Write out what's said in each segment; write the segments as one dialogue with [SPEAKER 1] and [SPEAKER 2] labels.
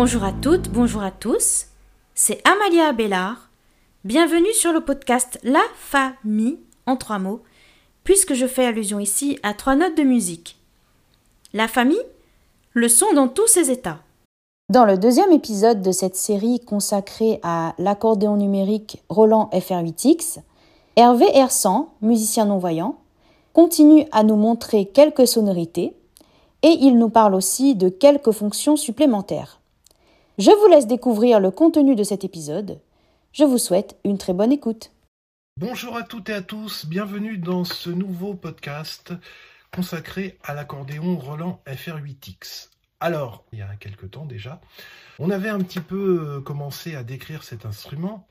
[SPEAKER 1] Bonjour à toutes, bonjour à tous. C'est Amalia Abélard. Bienvenue sur le podcast La Famille en trois mots, puisque je fais allusion ici à trois notes de musique. La famille, le son dans tous ses états. Dans le deuxième épisode de cette série consacrée à l'accordéon numérique Roland FR8X, Hervé Hersan, musicien non-voyant, continue à nous montrer quelques sonorités et il nous parle aussi de quelques fonctions supplémentaires. Je vous laisse découvrir le contenu de cet épisode. Je vous souhaite une très bonne écoute.
[SPEAKER 2] Bonjour à toutes et à tous, bienvenue dans ce nouveau podcast consacré à l'accordéon Roland FR8X. Alors, il y a quelques temps déjà, on avait un petit peu euh, commencé à décrire cet instrument.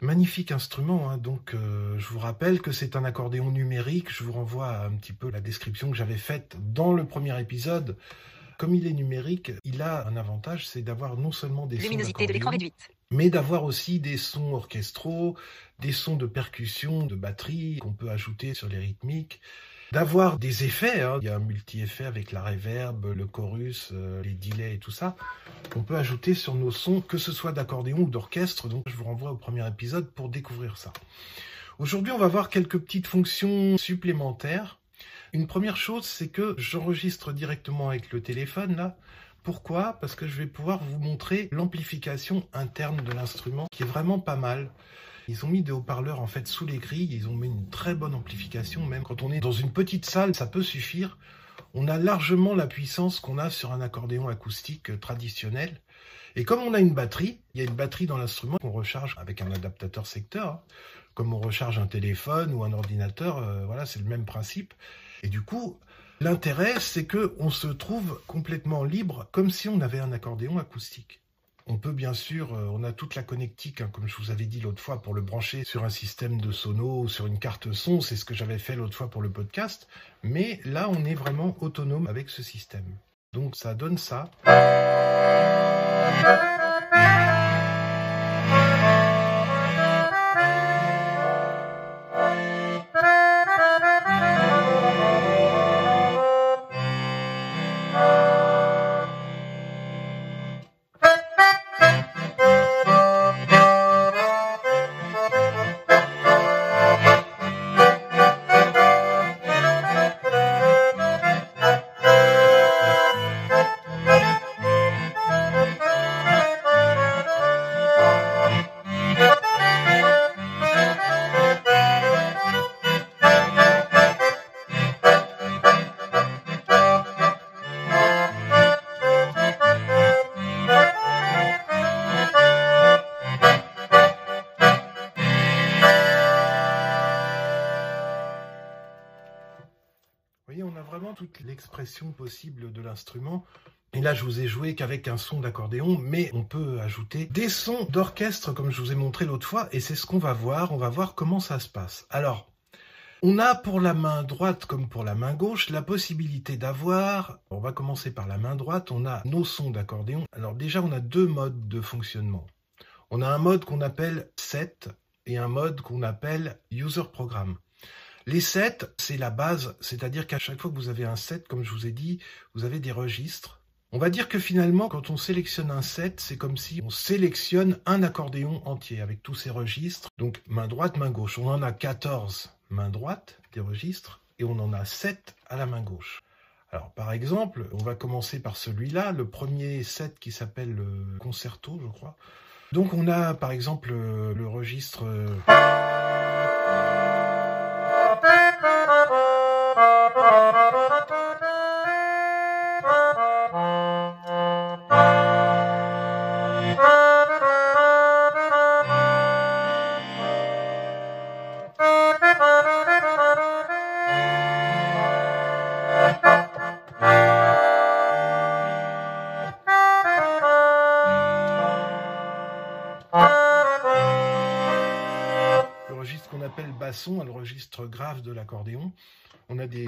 [SPEAKER 2] Magnifique instrument, hein. donc euh, je vous rappelle que c'est un accordéon numérique, je vous renvoie un petit peu la description que j'avais faite dans le premier épisode. Comme il est numérique, il a un avantage, c'est d'avoir non seulement des
[SPEAKER 3] Luminosité
[SPEAKER 2] sons
[SPEAKER 3] de l'écran réduite.
[SPEAKER 2] mais d'avoir aussi des sons orchestraux, des sons de percussion, de batterie qu'on peut ajouter sur les rythmiques, d'avoir des effets. hein. Il y a un multi-effet avec la reverb, le chorus, euh, les delays et tout ça qu'on peut ajouter sur nos sons, que ce soit d'accordéon ou d'orchestre. Donc je vous renvoie au premier épisode pour découvrir ça. Aujourd'hui, on va voir quelques petites fonctions supplémentaires. Une première chose, c'est que j'enregistre directement avec le téléphone là. Pourquoi? Parce que je vais pouvoir vous montrer l'amplification interne de l'instrument qui est vraiment pas mal. Ils ont mis des haut-parleurs en fait sous les grilles, ils ont mis une très bonne amplification, même quand on est dans une petite salle, ça peut suffire. On a largement la puissance qu'on a sur un accordéon acoustique euh, traditionnel. Et comme on a une batterie, il y a une batterie dans l'instrument qu'on recharge avec un adaptateur secteur, hein. comme on recharge un téléphone ou un ordinateur, euh, voilà, c'est le même principe. Et du coup, l'intérêt, c'est que on se trouve complètement libre, comme si on avait un accordéon acoustique. On peut bien sûr, euh, on a toute la connectique, hein, comme je vous avais dit l'autre fois, pour le brancher sur un système de sono ou sur une carte son. C'est ce que j'avais fait l'autre fois pour le podcast. Mais là, on est vraiment autonome avec ce système. Donc ça donne ça. Possible de l'instrument. Et là, je vous ai joué qu'avec un son d'accordéon, mais on peut ajouter des sons d'orchestre, comme je vous ai montré l'autre fois, et c'est ce qu'on va voir. On va voir comment ça se passe. Alors, on a pour la main droite comme pour la main gauche la possibilité d'avoir, on va commencer par la main droite, on a nos sons d'accordéon. Alors déjà, on a deux modes de fonctionnement. On a un mode qu'on appelle set et un mode qu'on appelle user program. Les sets, c'est la base, c'est-à-dire qu'à chaque fois que vous avez un set, comme je vous ai dit, vous avez des registres. On va dire que finalement, quand on sélectionne un set, c'est comme si on sélectionne un accordéon entier avec tous ses registres. Donc main droite, main gauche. On en a 14 main droite des registres et on en a 7 à la main gauche. Alors par exemple, on va commencer par celui-là, le premier set qui s'appelle le concerto, je crois. Donc on a par exemple euh, le registre basson, le registre grave de l'accordéon. On a des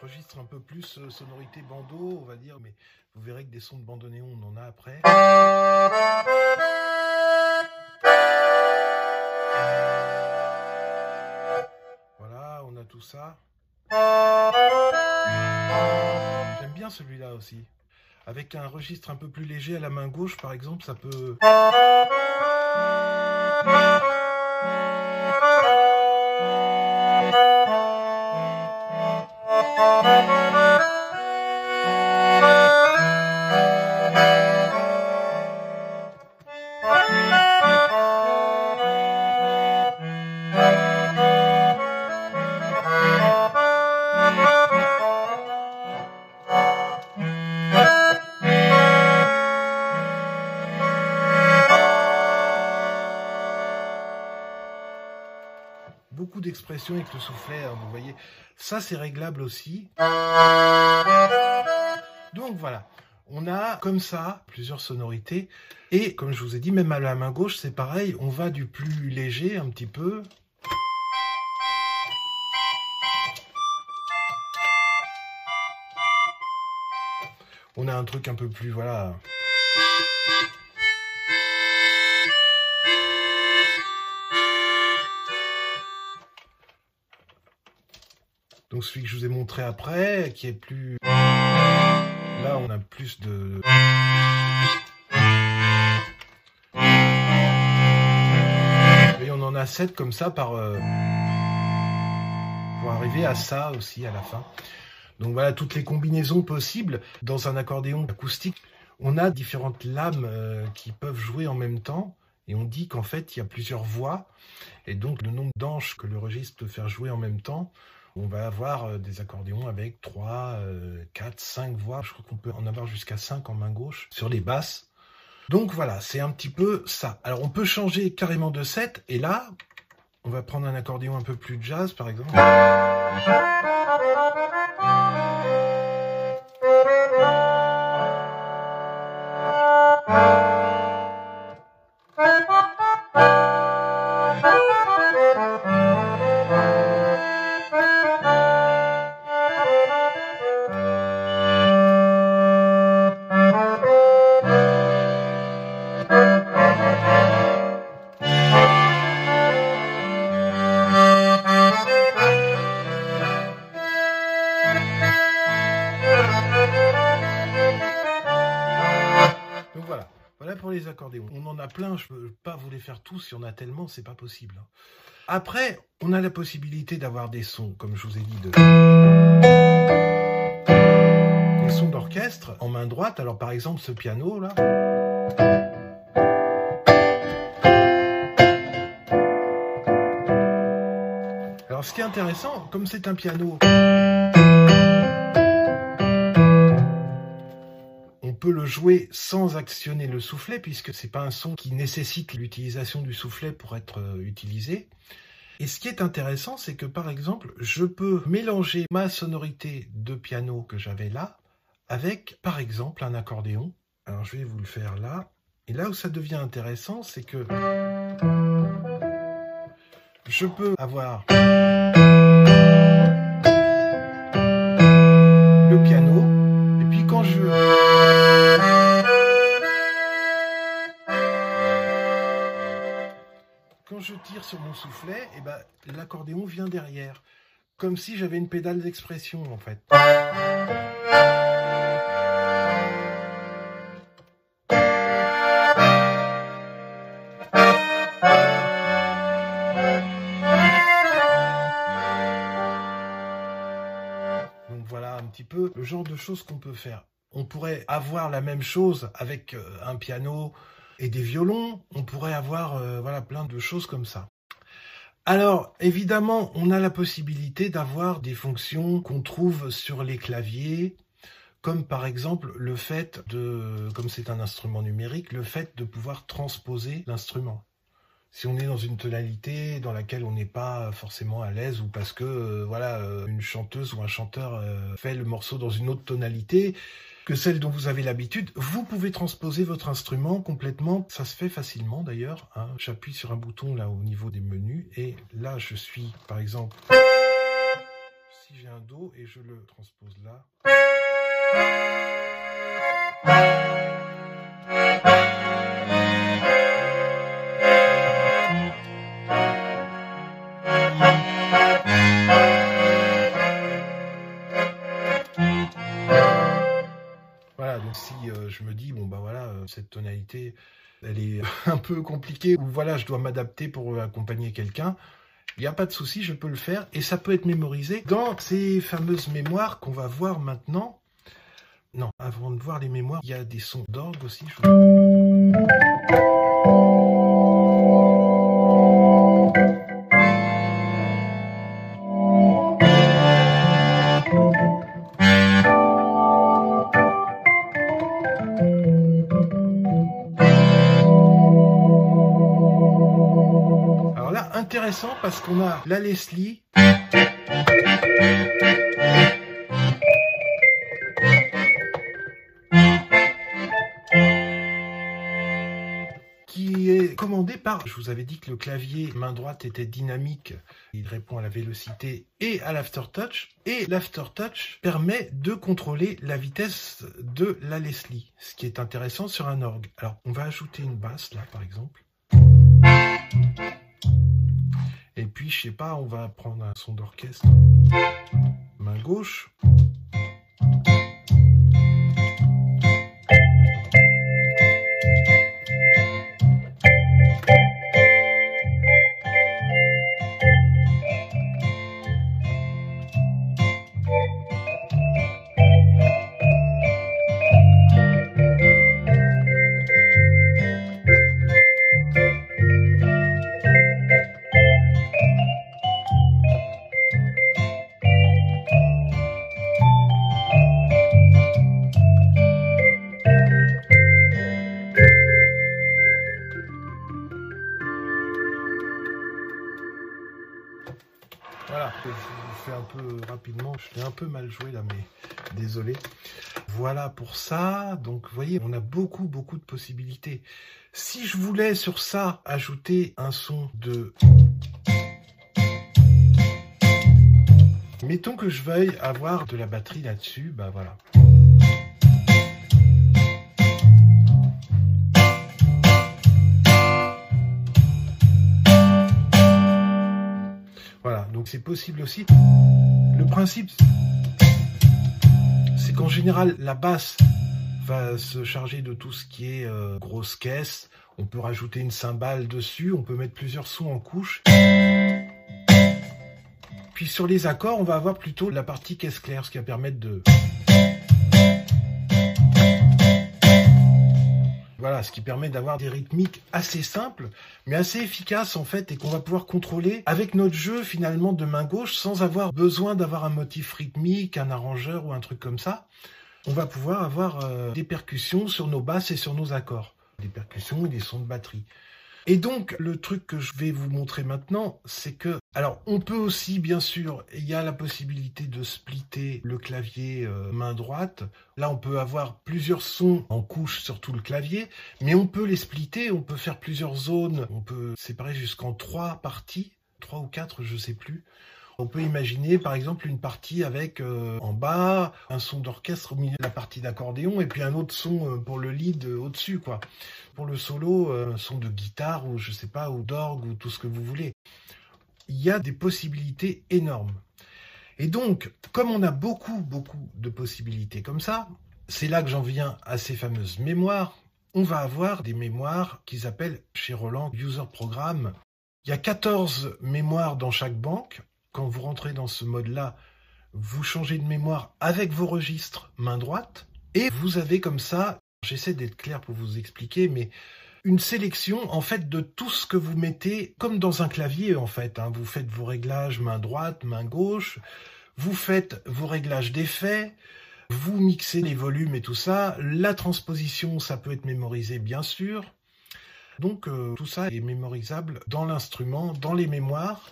[SPEAKER 2] registres un peu plus euh, sonorité bandeau, on va dire, mais vous verrez que des sons de bandoneon, on en a après. Voilà, on a tout ça. aussi. Avec un registre un peu plus léger à la main gauche, par exemple, ça peut... beaucoup d'expressions avec le soufflet, hein, vous voyez. Ça, c'est réglable aussi. Donc voilà, on a comme ça plusieurs sonorités. Et comme je vous ai dit, même à la main gauche, c'est pareil. On va du plus léger un petit peu. On a un truc un peu plus, voilà... Celui que je vous ai montré après, qui est plus... Là, on a plus de... Et on en a 7 comme ça par... Euh, pour arriver à ça aussi à la fin. Donc voilà, toutes les combinaisons possibles dans un accordéon acoustique. On a différentes lames euh, qui peuvent jouer en même temps. Et on dit qu'en fait, il y a plusieurs voix. Et donc, le nombre d'anches que le registre peut faire jouer en même temps, on va avoir euh, des accordéons avec 3, 4, 5 voix. Je crois qu'on peut en avoir jusqu'à 5 en main gauche sur les basses. Donc voilà, c'est un petit peu ça. Alors on peut changer carrément de set. Et là, on va prendre un accordéon un peu plus jazz par exemple. A plein, je peux pas vous les faire tous, il y en a tellement, c'est pas possible. Hein. Après, on a la possibilité d'avoir des sons, comme je vous ai dit, de... des sons d'orchestre en main droite. Alors par exemple, ce piano là. Alors ce qui est intéressant, comme c'est un piano... le jouer sans actionner le soufflet, puisque c'est pas un son qui nécessite l'utilisation du soufflet pour être euh, utilisé. Et ce qui est intéressant, c'est que par exemple, je peux mélanger ma sonorité de piano que j'avais là avec, par exemple, un accordéon. Alors je vais vous le faire là. Et là où ça devient intéressant, c'est que je peux avoir le piano, et puis quand je je tire sur mon soufflet, et eh ben, l'accordéon vient derrière. Comme si j'avais une pédale d'expression, en fait. Donc voilà un petit peu le genre de choses qu'on peut faire. On pourrait avoir la même chose avec euh, un piano, et des violons, on pourrait avoir euh, voilà plein de choses comme ça. Alors, évidemment, on a la possibilité d'avoir des fonctions qu'on trouve sur les claviers, comme par exemple le fait de, comme c'est un instrument numérique, le fait de pouvoir transposer l'instrument. Si on est dans une tonalité dans laquelle on n'est pas forcément à l'aise ou parce que euh, voilà euh, une chanteuse ou un chanteur fait le morceau dans une autre tonalité, que celle dont vous avez l'habitude, vous pouvez transposer votre instrument complètement. Ça se fait facilement d'ailleurs. Hein. J'appuie sur un bouton là au niveau des menus et là je suis par exemple, si j'ai un Do et je le transpose là. si euh, je me dis, bon bah voilà, euh, cette tonalité, elle est un peu compliquée, ou voilà, je dois m'adapter pour euh, accompagner quelqu'un, il n'y a pas de souci, je peux le faire, et ça peut être mémorisé dans ces fameuses mémoires qu'on va voir maintenant. Non, avant de voir les mémoires, il y a des sons d'orgue aussi. Parce qu'on a la Leslie. qui est commandé par, je vous avais dit que le clavier main droite était dynamique, il répond à la vélocité et à l'aftertouch, et l'aftertouch permet de contrôler la vitesse de la Leslie, ce qui est intéressant sur un orgue. Alors, on va ajouter une basse là, par exemple. Et puis, je sais pas, on va prendre un son d'orchestre. Main gauche. Mal joué là, mais désolé. Voilà pour ça. Donc, vous voyez, on a beaucoup, beaucoup de possibilités. Si je voulais sur ça ajouter un son de... Mettons que je veuille avoir de la batterie là-dessus, bah voilà. Voilà, donc c'est possible aussi. Le principe, c'est qu'en général, la basse va se charger de tout ce qui est euh, grosse caisse. On peut rajouter une cymbale dessus, on peut mettre plusieurs sons en couche. Puis sur les accords, on va avoir plutôt la partie caisse claire, ce qui va permettre de... Voilà, ce qui permet d'avoir des rythmiques assez simples, mais assez efficaces en fait, et qu'on va pouvoir contrôler avec notre jeu finalement de main gauche, sans avoir besoin d'avoir un motif rythmique, un arrangeur ou un truc comme ça. On va pouvoir avoir euh, des percussions sur nos basses et sur nos accords, des percussions et des sons de batterie. Et donc, le truc que je vais vous montrer maintenant, c'est que, alors, on peut aussi, bien sûr, il y a la possibilité de splitter le clavier euh, main droite. Là, on peut avoir plusieurs sons en couche sur tout le clavier, mais on peut les splitter, on peut faire plusieurs zones, on peut séparer jusqu'en trois parties, trois ou quatre, je sais plus. On peut imaginer par exemple une partie avec euh, en bas un son d'orchestre au milieu de la partie d'accordéon et puis un autre son euh, pour le lead au-dessus quoi. Pour le solo, un son de guitare ou je sais pas ou d'orgue ou tout ce que vous voulez. Il y a des possibilités énormes. Et donc, comme on a beaucoup beaucoup de possibilités comme ça, c'est là que j'en viens à ces fameuses mémoires. On va avoir des mémoires qu'ils appellent chez Roland User Program. Il y a 14 mémoires dans chaque banque quand vous rentrez dans ce mode-là, vous changez de mémoire avec vos registres main droite, et vous avez comme ça, j'essaie d'être clair pour vous expliquer, mais une sélection en fait de tout ce que vous mettez comme dans un clavier en fait. Hein. Vous faites vos réglages main droite, main gauche, vous faites vos réglages d'effets, vous mixez les volumes et tout ça. La transposition, ça peut être mémorisé bien sûr. Donc euh, tout ça est mémorisable dans l'instrument, dans les mémoires.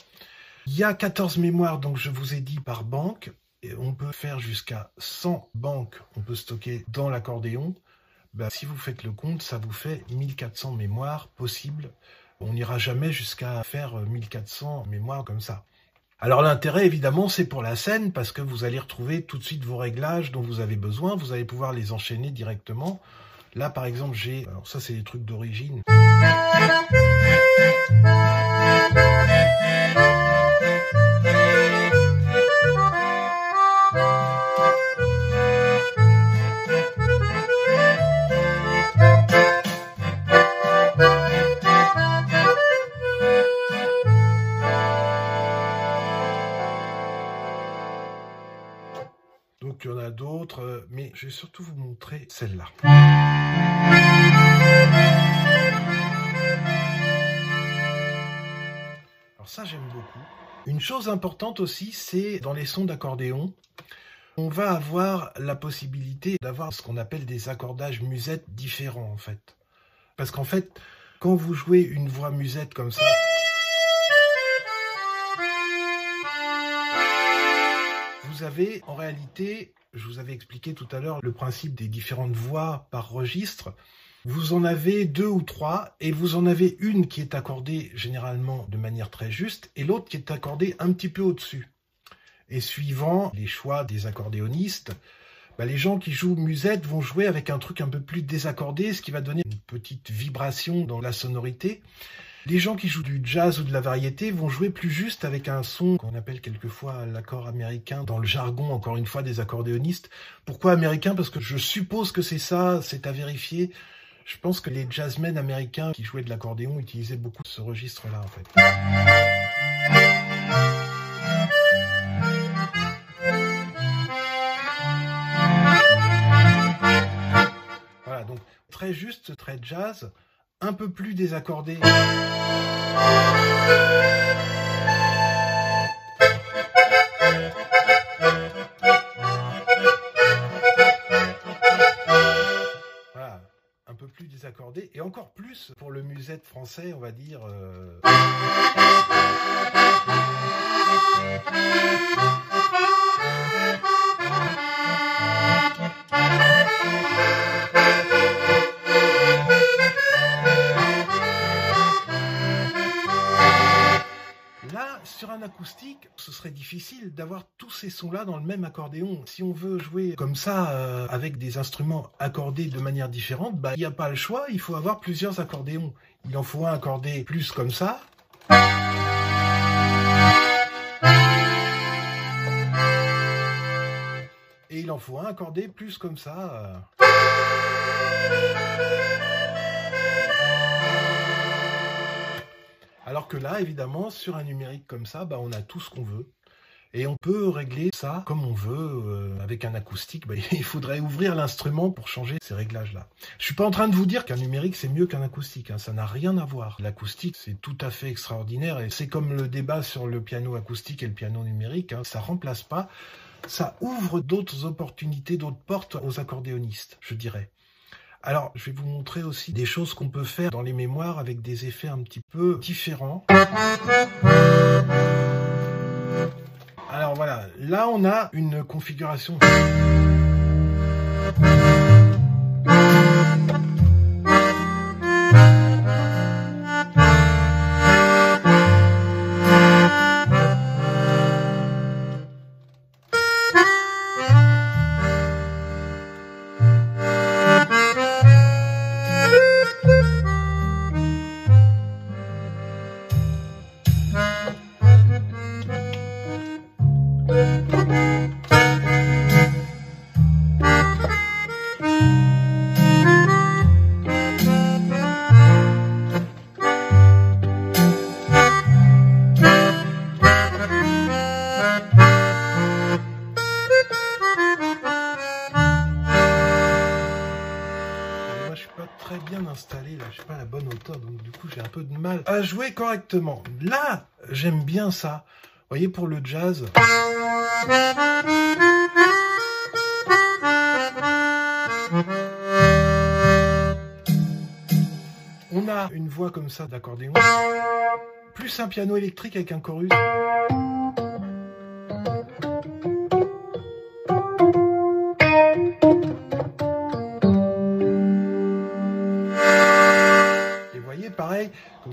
[SPEAKER 2] Il y a 14 mémoires, donc je vous ai dit par banque. Et on peut faire jusqu'à 100 banques, on peut stocker dans l'accordéon. Ben, si vous faites le compte, ça vous fait 1400 mémoires possibles. On n'ira jamais jusqu'à faire 1400 mémoires comme ça. Alors l'intérêt évidemment c'est pour la scène parce que vous allez retrouver tout de suite vos réglages dont vous avez besoin, vous allez pouvoir les enchaîner directement. Là par exemple j'ai, alors ça c'est des trucs d'origine. Chose importante aussi, c'est dans les sons d'accordéon, on va avoir la possibilité d'avoir ce qu'on appelle des accordages musettes différents en fait. Parce qu'en fait, quand vous jouez une voix musette comme ça, vous avez en réalité, je vous avais expliqué tout à l'heure le principe des différentes voix par registre. Vous en avez deux ou trois, et vous en avez une qui est accordée généralement de manière très juste, et l'autre qui est accordée un petit peu au-dessus. Et suivant les choix des accordéonistes, bah, les gens qui jouent musette vont jouer avec un truc un peu plus désaccordé, ce qui va donner une petite vibration dans la sonorité. Les gens qui jouent du jazz ou de la variété vont jouer plus juste avec un son qu'on appelle quelquefois l'accord américain dans le jargon, encore une fois, des accordéonistes. Pourquoi américain? Parce que je suppose que c'est ça, c'est à vérifier. Je pense que les jazzmen américains qui jouaient de l'accordéon utilisaient beaucoup ce registre-là, en fait. très juste, très jazz, un peu plus désaccordé. Et encore plus pour le musette français, on va dire. Euh... acoustique, ce serait difficile d'avoir tous ces sons-là dans le même accordéon. Si on veut jouer comme ça, euh, avec des instruments accordés de manière différente, bah, il n'y a pas le choix, il faut avoir plusieurs accordéons. Il en faut un accordé plus comme ça. Et il en faut un accordé plus comme ça. Alors que là, évidemment, sur un numérique comme ça, bah, on a tout ce qu'on veut. Et on peut régler ça comme on veut euh, avec un acoustique. Bah, il faudrait ouvrir l'instrument pour changer ces réglages-là. Je suis pas en train de vous dire qu'un numérique c'est mieux qu'un acoustique. Hein. Ça n'a rien à voir. L'acoustique c'est tout à fait extraordinaire et c'est comme le débat sur le piano acoustique et le piano numérique. Hein. Ça remplace pas. Ça ouvre d'autres opportunités, d'autres portes aux accordéonistes, je dirais. Alors, je vais vous montrer aussi des choses qu'on peut faire dans les mémoires avec des effets un petit peu différents. Alors voilà, là on a une configuration. Jouer correctement. Là, j'aime bien ça. Vous voyez, pour le jazz. On a une voix comme ça d'accordéon, plus un piano électrique avec un chorus.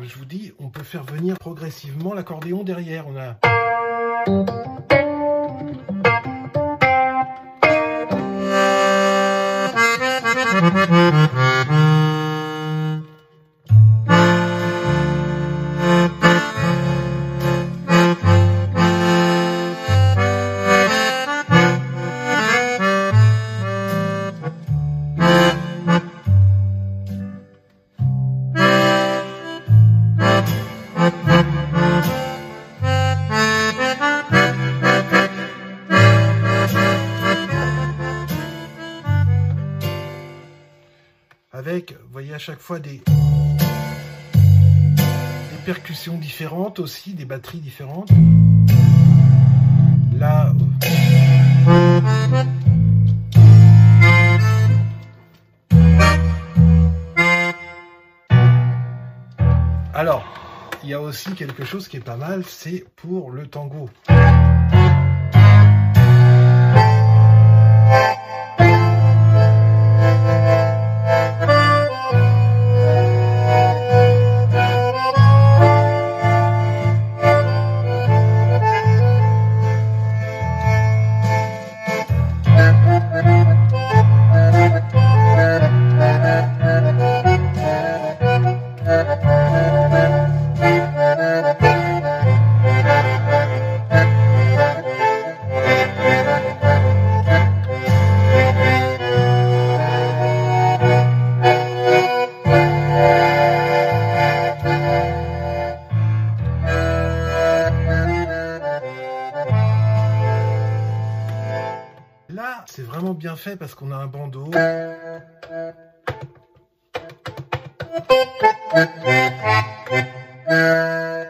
[SPEAKER 2] je vous dis, faire venir progressivement l'accordéon derrière. On a... des, des percussions différentes aussi, des batteries différentes. Là. Alors, il y a aussi quelque chose qui est pas mal, c'est pour le tango. Parce qu'on a un bandeau.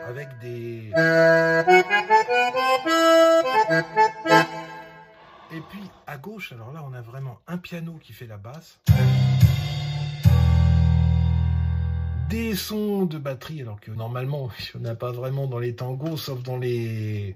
[SPEAKER 2] Avec des... Et puis à gauche, alors là, on a vraiment un piano qui fait la basse. Des sons de batterie, alors que normalement, il n'y en a pas vraiment dans les tangos, sauf dans les...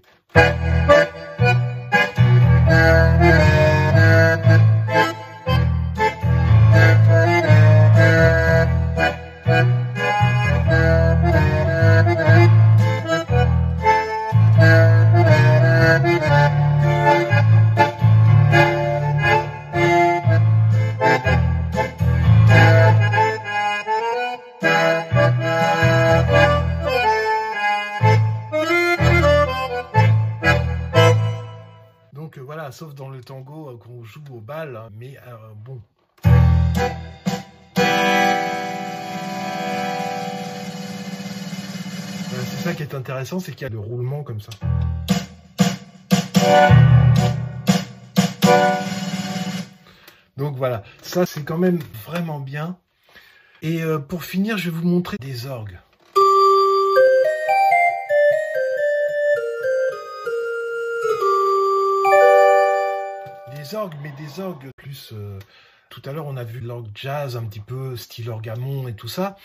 [SPEAKER 2] c'est qu'il y a le roulement comme ça. Donc voilà, ça c'est quand même vraiment bien. Et euh, pour finir, je vais vous montrer des orgues. Des orgues, mais des orgues plus... tout à l'heure, on a vu l'orgue jazz, un petit peu style orgamon et tout ça.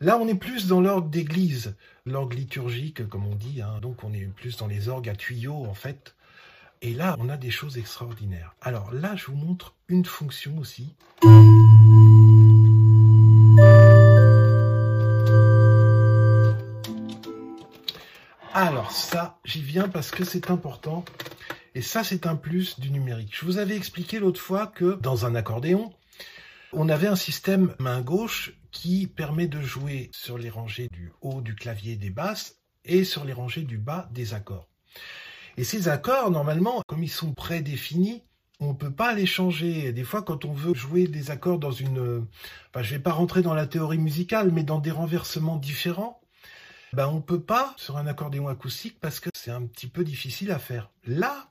[SPEAKER 2] Là, on est plus dans l'orgue d'église, l'orgue liturgique, comme on dit. hein. Donc, on est plus dans les orgues à tuyaux, en fait. Et là, on a des choses extraordinaires. Alors là, je vous montre une fonction aussi. Alors ça, j'y viens parce que c'est important. Et ça, c'est un plus du numérique. Je vous avais expliqué l'autre fois que dans un accordéon, on avait un système main gauche qui permet de jouer sur les rangées du haut du clavier des basses et sur les rangées du bas des accords. Et ces accords, normalement, comme ils sont prédéfinis, on ne peut pas les changer. Des fois, quand on veut jouer des accords dans une... Enfin, je ne vais pas rentrer dans la théorie musicale, mais dans des renversements différents, ben, on ne peut pas sur un accordéon acoustique parce que c'est un petit peu difficile à faire. Là,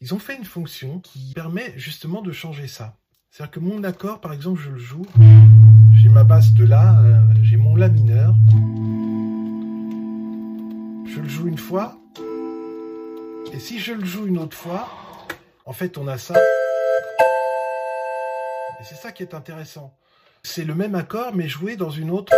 [SPEAKER 2] ils ont fait une fonction qui permet justement de changer ça. C'est-à-dire que mon accord, par exemple, je le joue, j'ai ma basse de La, euh, j'ai mon La mineur, je le joue une fois, et si je le joue une autre fois, en fait, on a ça. Et c'est ça qui est intéressant. C'est le même accord, mais joué dans une autre.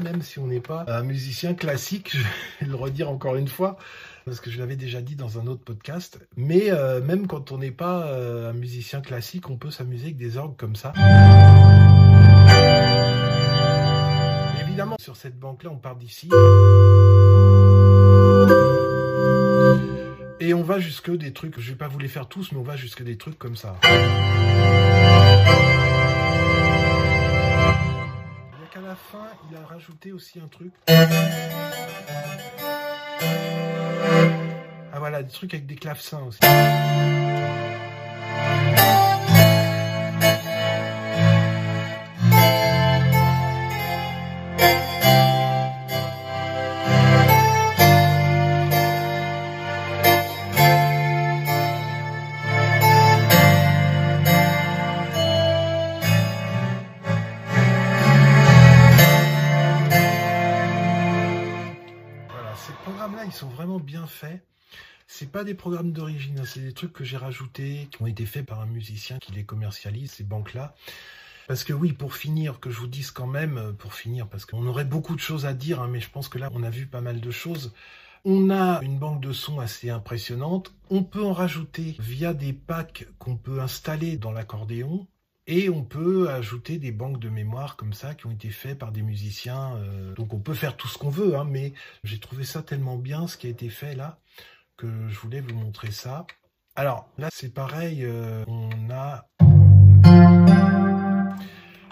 [SPEAKER 2] Même si on n'est pas un musicien classique, je vais le redire encore une fois, parce que je l'avais déjà dit dans un autre podcast. Mais euh, même quand on n'est pas euh, un musicien classique, on peut s'amuser avec des orgues comme ça. Évidemment, sur cette banque-là, on part d'ici. Et on va jusque des trucs, je vais pas vous les faire tous, mais on va jusque des trucs comme ça. Fin, il a rajouté aussi un truc. Ah voilà, des trucs avec des clavecins aussi. Des programmes d'origine, hein, c'est des trucs que j'ai rajoutés, qui ont été faits par un musicien qui les commercialise, ces banques-là. Parce que oui, pour finir, que je vous dise quand même, euh, pour finir, parce qu'on aurait beaucoup de choses à dire, hein, mais je pense que là, on a vu pas mal de choses. On a une banque de sons assez impressionnante. On peut en rajouter via des packs qu'on peut installer dans l'accordéon. Et on peut ajouter des banques de mémoire comme ça qui ont été faits par des musiciens. euh, donc on peut faire tout ce qu'on veut, hein, mais j'ai trouvé ça tellement bien ce qui a été fait là que je voulais vous montrer ça. Alors là c'est pareil, euh, on a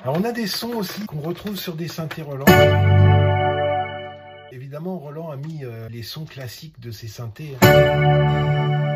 [SPEAKER 2] alors on a des sons aussi qu'on retrouve sur des synthés Roland. Évidemment Roland a mis euh, les sons classiques de ses synthés. hein.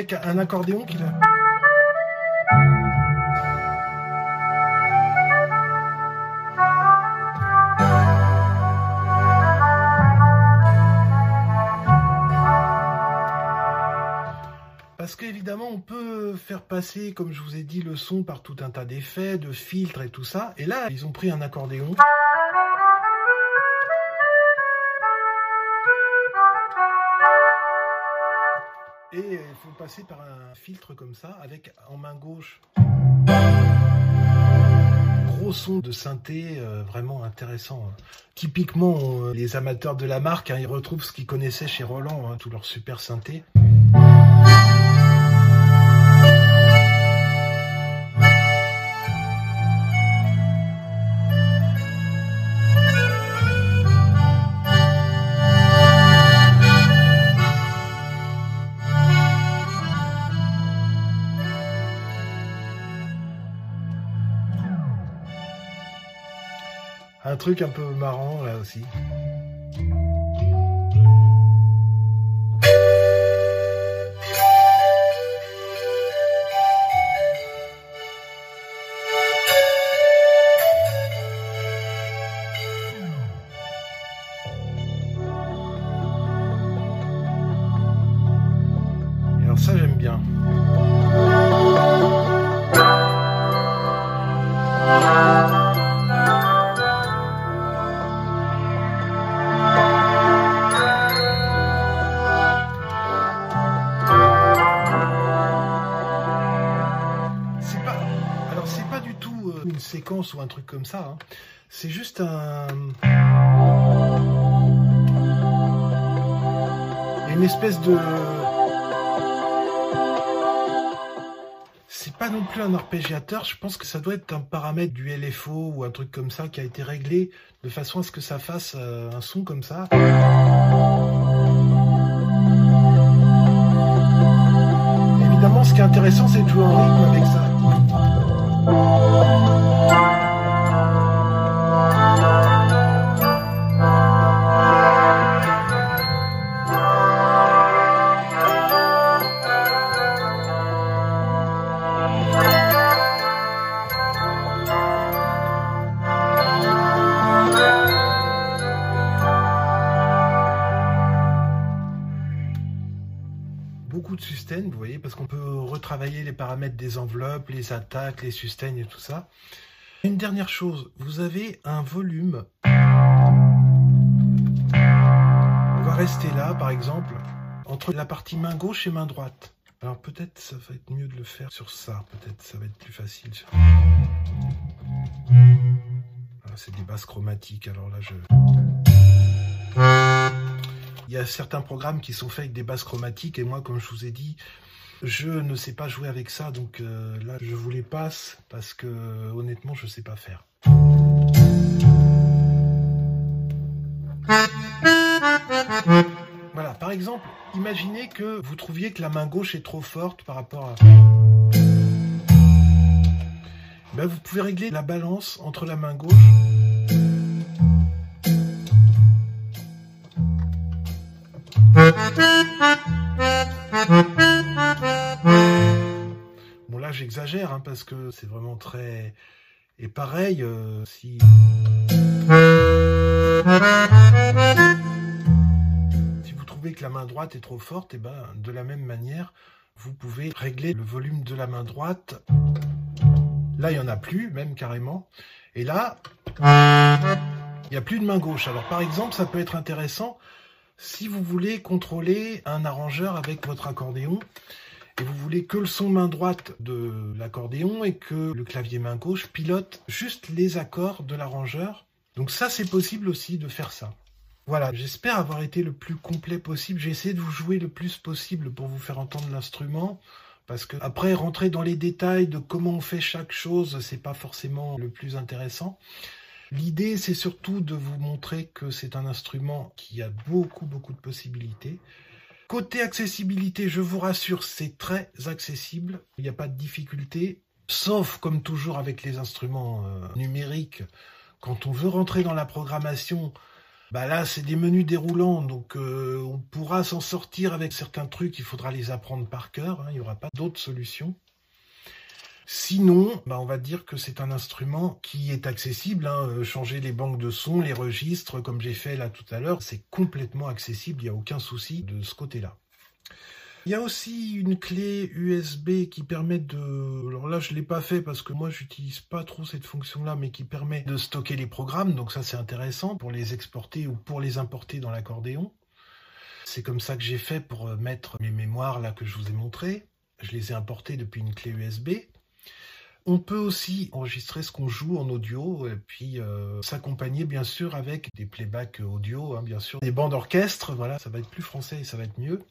[SPEAKER 2] Un accordéon qui a... Parce qu'évidemment, on peut faire passer, comme je vous ai dit, le son par tout un tas d'effets, de filtres et tout ça. Et là, ils ont pris un accordéon. Et il faut passer par un filtre comme ça, avec en main gauche. Gros son de synthé, euh, vraiment intéressant. hein. Typiquement, euh, les amateurs de la marque, hein, ils retrouvent ce qu'ils connaissaient chez Roland, hein, tous leurs super synthés. Truc un peu marrant là aussi. Séquence ou un truc comme ça. hein. C'est juste un. Une espèce de. C'est pas non plus un arpégiateur, je pense que ça doit être un paramètre du LFO ou un truc comme ça qui a été réglé de façon à ce que ça fasse euh, un son comme ça. Évidemment, ce qui est intéressant, c'est de jouer en rythme avec ça. Vous voyez, parce qu'on peut retravailler les paramètres des enveloppes, les attaques, les sustains et tout ça. Une dernière chose, vous avez un volume. On va rester là, par exemple, entre la partie main gauche et main droite. Alors peut-être ça va être mieux de le faire sur ça, peut-être ça va être plus facile. Ah, c'est des basses chromatiques, alors là je... Il y a certains programmes qui sont faits avec des basses chromatiques et moi, comme je vous ai dit, je ne sais pas jouer avec ça. Donc euh, là, je vous les passe parce que honnêtement, je ne sais pas faire. Voilà, par exemple, imaginez que vous trouviez que la main gauche est trop forte par rapport à... Ben, vous pouvez régler la balance entre la main gauche Bon là j'exagère hein, parce que c'est vraiment très... Et pareil, euh, si... Si vous trouvez que la main droite est trop forte, et eh ben de la même manière, vous pouvez régler le volume de la main droite. Là, il n'y en a plus, même carrément. Et là, il n'y a plus de main gauche. Alors par exemple, ça peut être intéressant si vous voulez contrôler un arrangeur avec votre accordéon, et vous voulez que le son main droite de l'accordéon et que le clavier main gauche pilote juste les accords de l'arrangeur. Donc ça, c'est possible aussi de faire ça. Voilà, j'espère avoir été le plus complet possible. J'ai essayé de vous jouer le plus possible pour vous faire entendre l'instrument. Parce que après, rentrer dans les détails de comment on fait chaque chose, c'est pas forcément le plus intéressant. L'idée, c'est surtout de vous montrer que c'est un instrument qui a beaucoup, beaucoup de possibilités. Côté accessibilité, je vous rassure, c'est très accessible. Il n'y a pas de difficulté. Sauf, comme toujours avec les instruments euh, numériques, quand on veut rentrer dans la programmation, bah là, c'est des menus déroulants, donc euh, on pourra s'en sortir avec certains trucs, il faudra les apprendre par cœur, hein. il n'y aura pas d'autres solutions. Sinon, bah on va dire que c'est un instrument qui est accessible. Hein. Euh, changer les banques de sons, les registres, comme j'ai fait là tout à l'heure, c'est complètement accessible, il n'y a aucun souci de ce côté-là. Il y a aussi une clé USB qui permet de... Alors là, je ne l'ai pas fait parce que moi, j'utilise pas trop cette fonction-là, mais qui permet de stocker les programmes. Donc ça, c'est intéressant pour les exporter ou pour les importer dans l'accordéon. C'est comme ça que j'ai fait pour euh, mettre mes mémoires là que je vous ai montré. Je les ai importés depuis une clé USB. On peut aussi enregistrer ce qu'on joue en audio et puis euh, s'accompagner bien sûr avec des playbacks audio, hein, bien sûr, des bandes orchestres, voilà, ça va être plus français et ça va être mieux,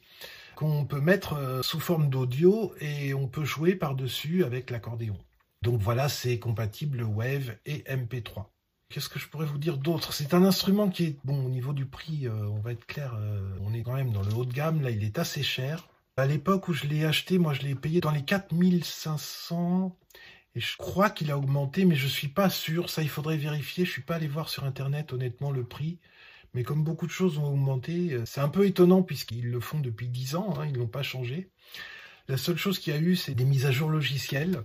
[SPEAKER 2] qu'on peut mettre euh, sous forme d'audio et on peut jouer par-dessus avec l'accordéon. Donc voilà, c'est compatible Wave et MP3. Qu'est-ce que je pourrais vous dire d'autre? C'est un instrument qui est, bon, au niveau du prix, euh, on va être clair, on est quand même dans le haut de gamme, là il est assez cher. À l'époque où je l'ai acheté, moi je l'ai payé dans les 4500 et je crois qu'il a augmenté, mais je ne suis pas sûr. Ça, il faudrait vérifier. Je ne suis pas allé voir sur Internet, honnêtement, le prix. Mais comme beaucoup de choses ont augmenté, euh, c'est un peu étonnant puisqu'ils le font depuis 10 ans. Hein, ils n'ont pas changé. La seule chose qu'il y a eu, c'est des mises à jour logicielles.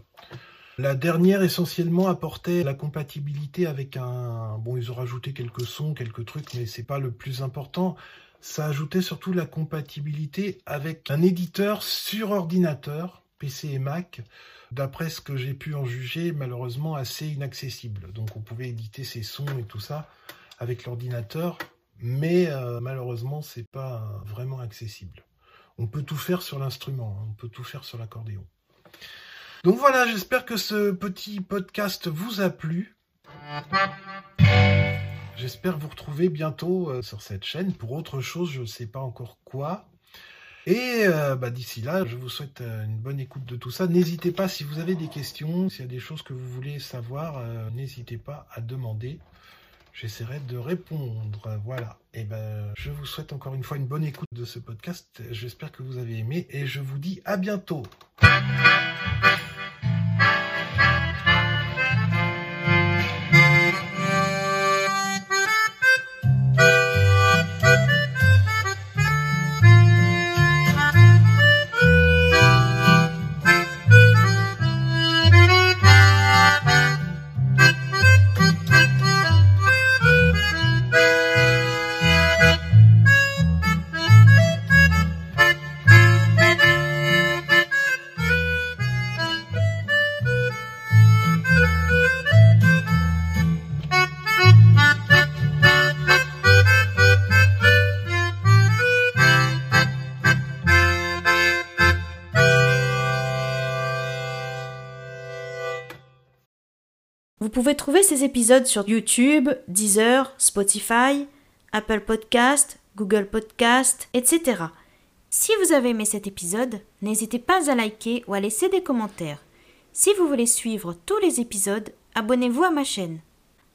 [SPEAKER 2] La dernière, essentiellement, apportait la compatibilité avec un... Bon, ils ont rajouté quelques sons, quelques trucs, mais c'est pas le plus important. Ça ajoutait surtout la compatibilité avec un éditeur sur ordinateur, PC et Mac, d'après ce que j'ai pu en juger, malheureusement assez inaccessible. Donc on pouvait éditer ses sons et tout ça avec l'ordinateur, mais euh, malheureusement c'est pas vraiment accessible. On peut tout faire sur l'instrument, hein. on peut tout faire sur l'accordéon. Donc voilà, j'espère que ce petit podcast vous a plu. J'espère vous retrouver bientôt euh, sur cette chaîne pour autre chose, je ne sais pas encore quoi. Et euh, bah, d'ici là, je vous souhaite euh, une bonne écoute de tout ça. N'hésitez pas si vous avez des questions, s'il y a des choses que vous voulez savoir, euh, n'hésitez pas à demander. J'essaierai de répondre. Voilà. Et ben, je vous souhaite encore une fois une bonne écoute de ce podcast. J'espère que vous avez aimé et je vous dis à bientôt.
[SPEAKER 1] Épisodes sur YouTube, Deezer, Spotify, Apple Podcast, Google Podcast, etc. Si vous avez aimé cet épisode, n'hésitez pas à liker ou à laisser des commentaires. Si vous voulez suivre tous les épisodes, abonnez-vous à ma chaîne.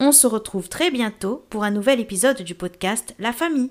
[SPEAKER 1] On se retrouve très bientôt pour un nouvel épisode du podcast La famille.